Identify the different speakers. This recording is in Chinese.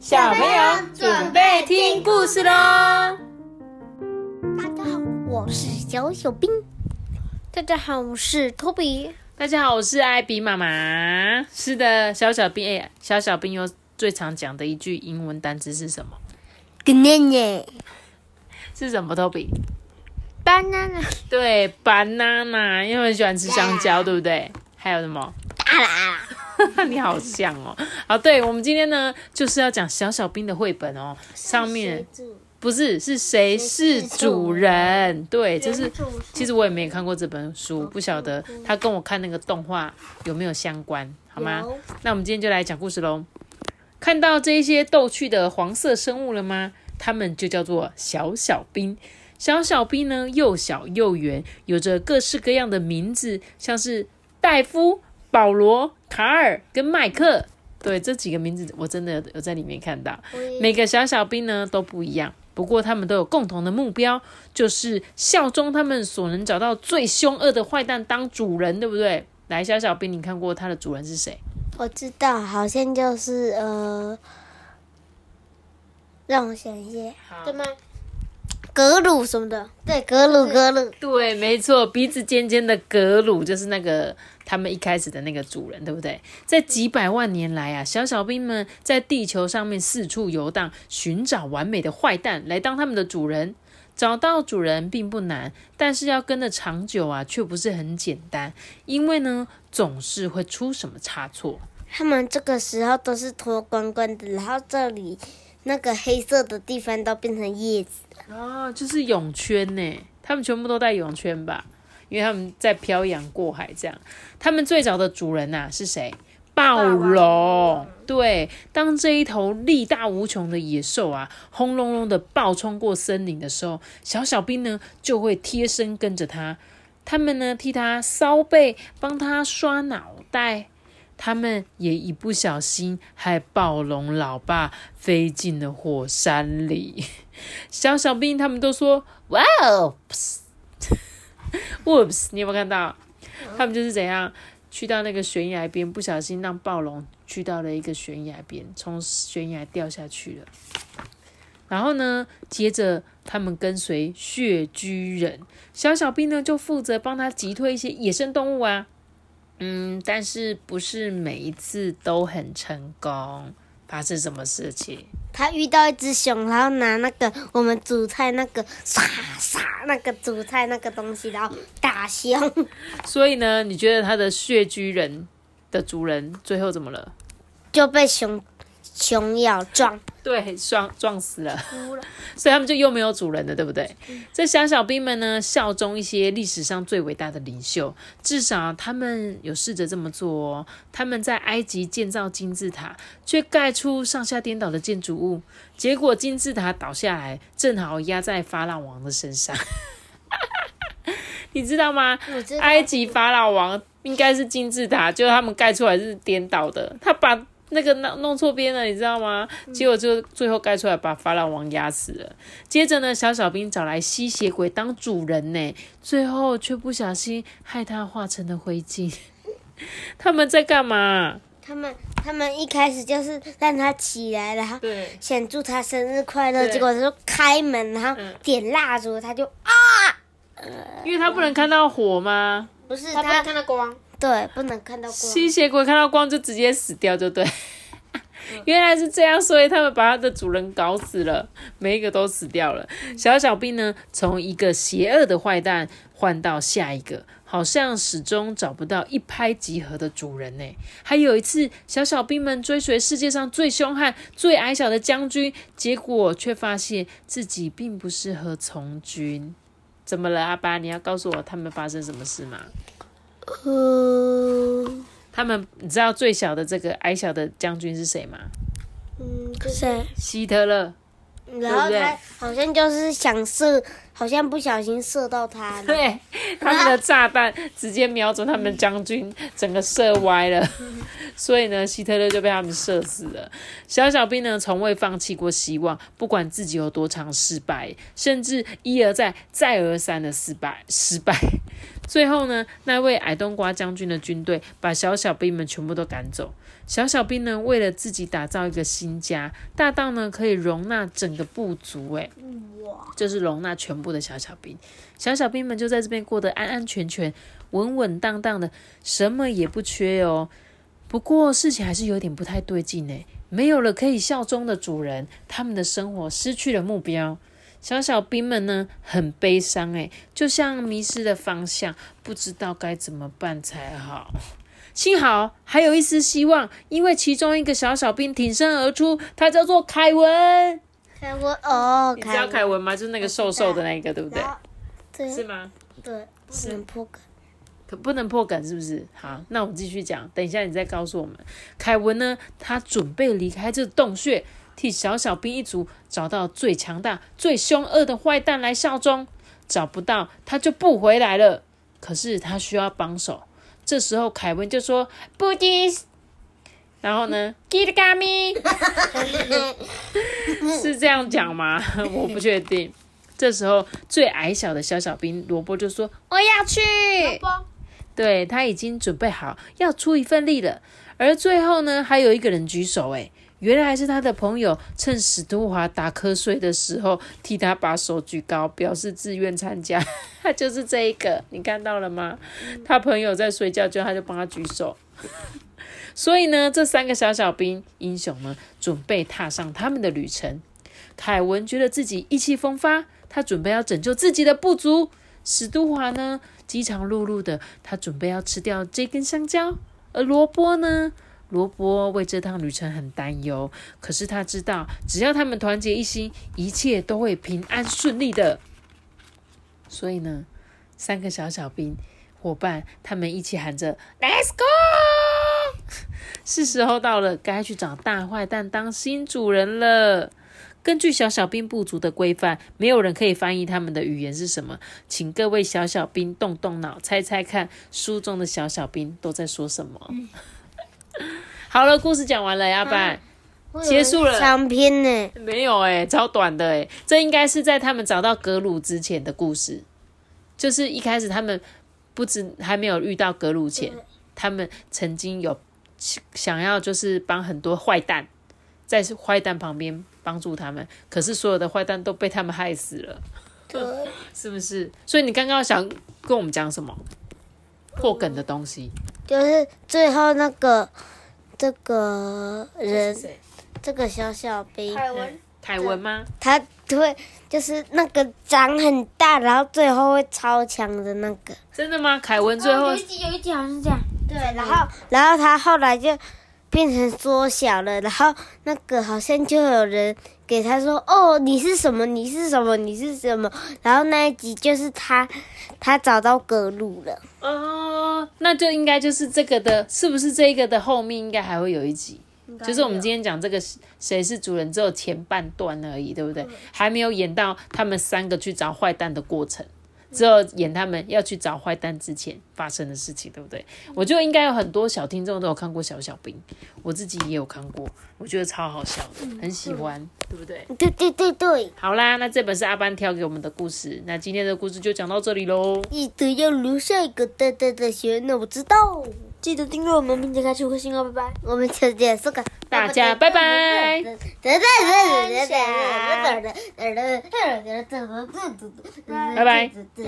Speaker 1: 小朋友准备听故事喽！
Speaker 2: 大家好，我是小小兵。大家好，我是托比。
Speaker 1: 大家好，我是艾比妈妈。是的，小小兵哎，小小兵又最常讲的一句英文单词是什么
Speaker 2: ？banana
Speaker 1: 是什么？托比
Speaker 2: ？banana
Speaker 1: 对，banana，因为很喜欢吃香蕉，对不对？还有什么？
Speaker 2: 啦啦，
Speaker 1: 你好像哦。好，对，我们今天呢就是要讲小小兵的绘本哦，上面不是是谁是主人？对，就是其实我也没有看过这本书，不晓得它跟我看那个动画有没有相关，好吗？那我们今天就来讲故事喽。看到这一些逗趣的黄色生物了吗？它们就叫做小小兵。小小兵呢，又小又圆，有着各式各样的名字，像是戴夫、保罗、卡尔跟麦克。对，这几个名字我真的有有在里面看到。每个小小兵呢都不一样，不过他们都有共同的目标，就是效忠他们所能找到最凶恶的坏蛋当主人，对不对？来，小小兵，你看过他的主人是谁？
Speaker 2: 我知道，好像就是呃，让我想一下，对吗？格鲁什么的，对，格鲁格鲁，
Speaker 1: 对，没错，鼻子尖尖的格鲁就是那个他们一开始的那个主人，对不对？在几百万年来啊，小小兵们在地球上面四处游荡，寻找完美的坏蛋来当他们的主人。找到主人并不难，但是要跟得长久啊，却不是很简单，因为呢，总是会出什么差错。
Speaker 2: 他们这个时候都是脱光光的，然后这里那个黑色的地方都变成叶子。
Speaker 1: 哦，就是泳圈呢，他们全部都带泳圈吧？因为他们在漂洋过海这样。他们最早的主人呐、是谁？暴龙。对，当这一头力大无穷的野兽啊，轰隆隆的暴冲过森林的时候，小小兵呢就会贴身跟着他。他们呢替他搔背，帮他刷脑袋。他们也一不小心害暴龙老爸飞进了火山里。小小兵他们都说：“哇哦，whoops！” 你有没有看到？他们就是怎样去到那个悬崖边，不小心让暴龙去到了一个悬崖边，从悬崖掉下去了。然后呢，接着他们跟随血居人，小小兵呢就负责帮他击退一些野生动物啊。嗯，但是不是每一次都很成功？发生什么事情？
Speaker 2: 他遇到一只熊，然后拿那个我们煮菜那个唰唰那个煮菜那个东西，然后打熊。
Speaker 1: 所以呢，你觉得他的血居人的主人最后怎么了？
Speaker 2: 就被熊熊咬撞，
Speaker 1: 对，撞撞死了，所以他们就又没有主人了，对不对？这小小兵们呢，效忠一些历史上最伟大的领袖，至少他们有试着这么做哦。他们在埃及建造金字塔，却盖出上下颠倒的建筑物，结果金字塔倒下来，正好压在法老王的身上。你知道吗？
Speaker 2: 道
Speaker 1: 埃及法老王应该是金字塔，就是他们盖出来是颠倒的，他把那个弄弄错边了，你知道吗？结果就最后盖出来把法老王压死了。接着呢，小小兵找来吸血鬼当主人呢，最后却不小心害他化成了灰烬。他们在干嘛？
Speaker 2: 他们他们一开始就是让他起来，然后
Speaker 1: 对，
Speaker 2: 想祝他生日快乐，
Speaker 1: 对
Speaker 2: 结果他就开门，然后
Speaker 1: 嗯
Speaker 2: 点蜡烛，他就啊，
Speaker 1: 因为他不能看到火吗？
Speaker 2: 不是
Speaker 3: 他不能
Speaker 2: 他
Speaker 3: 看到光，
Speaker 2: 对，不能看到光。
Speaker 1: 吸血鬼看到光就直接死掉，就对。原来是这样，所以他们把他的主人搞死了，每一个都死掉了。小小兵呢，从一个邪恶的坏蛋换到下一个，好像始终找不到一拍即合的主人呢。还有一次，小小兵们追随世界上最凶悍、最矮小的将军，结果却发现自己并不适合从军。怎么了，阿巴？你要告诉我他们发生什么事吗？
Speaker 2: 呃，
Speaker 1: 他们，你知道最小的这个矮小的将军是谁吗？
Speaker 2: 嗯，谁？
Speaker 1: 希特勒。
Speaker 2: 然后他好像就是想射，好像不小心射到他了。
Speaker 1: 对，他们的炸弹直接瞄准他们将军，整个射歪了，所以呢，希特勒就被他们射死了。小小兵呢，从未放弃过希望，不管自己有多常失败，甚至一而再、再而三的失败，失败。最后呢，那位矮冬瓜将军的军队把小小兵们全部都赶走。小小兵呢，为了自己打造一个新家，大到呢可以容纳整个部族，诶，
Speaker 2: 哇，
Speaker 1: 就是容纳全部的小小兵。小小兵们就在这边过得安安全全、稳稳当当的，什么也不缺哦。不过事情还是有点不太对劲呢，没有了可以效忠的主人，他们的生活失去了目标。小小兵们呢，很悲伤诶，就像迷失了方向，不知道该怎么办才好。幸好还有一丝希望，因为其中一个小小兵挺身而出，他叫做凯文。
Speaker 2: 凯文哦，
Speaker 1: 你知道凯文吗？就是那个瘦瘦的那个，对不对？
Speaker 2: 对，
Speaker 1: 是吗？
Speaker 2: 对，不能破梗。
Speaker 1: 可不能破梗，是不是？好，那我们继续讲。等一下你再告诉我们，凯文呢？他准备离开这洞穴。替小小兵一族找到最强大、最凶恶的坏蛋来效忠，找不到他就不回来了。可是他需要帮手，这时候凯文就说：“布丁。”然后呢，“Get g a m e 是这样讲吗？我不确定。这时候最矮小的小小兵萝卜就说：“我要去。”对他已经准备好要出一份力了。而最后呢，还有一个人举手，哎。原来是他的朋友趁史都华打瞌睡的时候，替他把手举高，表示自愿参加。他就是这一个，你看到了吗？他朋友在睡觉，就他就帮他举手。所以呢，这三个小小兵英雄呢，准备踏上他们的旅程。凯文觉得自己意气风发，他准备要拯救自己的部族。史都华呢，饥肠辘辘的，他准备要吃掉这根香蕉。而萝卜呢？罗伯为这趟旅程很担忧，可是他知道，只要他们团结一心，一切都会平安顺利的。所以呢，三个小小兵伙伴，他们一起喊着 “Let's go”，是时候到了，该去找大坏蛋当新主人了。根据小小兵部族的规范，没有人可以翻译他们的语言是什么，请各位小小兵动动脑，猜猜看，书中的小小兵都在说什么？好了，故事讲完了，阿爸，结束了。
Speaker 2: 长篇呢？
Speaker 1: 没有哎，超短的哎。这应该是在他们找到格鲁之前的故事，就是一开始他们不知还没有遇到格鲁前，他们曾经有想要就是帮很多坏蛋在坏蛋旁边帮助他们，可是所有的坏蛋都被他们害死了，是不是？所以你刚刚想跟我们讲什么破梗的东西？
Speaker 2: 就是最后那个这个人，这个小小兵
Speaker 3: 凯文，
Speaker 1: 凯文吗？
Speaker 2: 他对就是那个长很大，然后最后会超强的那个。
Speaker 1: 真的吗？凯文最后
Speaker 3: 有一集有一集好像是这样。
Speaker 2: 对，然后然后他后来就变成缩小了，然后那个好像就有人给他说：“哦，你是什么？你是什么？你是什么？”然后那一集就是他他找到格鲁了。
Speaker 1: 哦，那就应该就是这个的，是不是这个的后面应该还会有一集？就是我们今天讲这个谁是主人，只有前半段而已，对不对？还没有演到他们三个去找坏蛋的过程。只有演他们要去找坏蛋之前发生的事情，对不对？我觉得应该有很多小听众都有看过《小小兵》，我自己也有看过，我觉得超好笑的，很喜欢，对不对？
Speaker 2: 对对对对。
Speaker 1: 好啦，那这本是阿班挑给我们的故事，那今天的故事就讲到这里喽。
Speaker 2: 记得要留下一个大大的心，那我知道。记得订阅我们，并且开启五颗星哦，拜拜。我们就结束个，
Speaker 1: 大家拜拜。拜拜。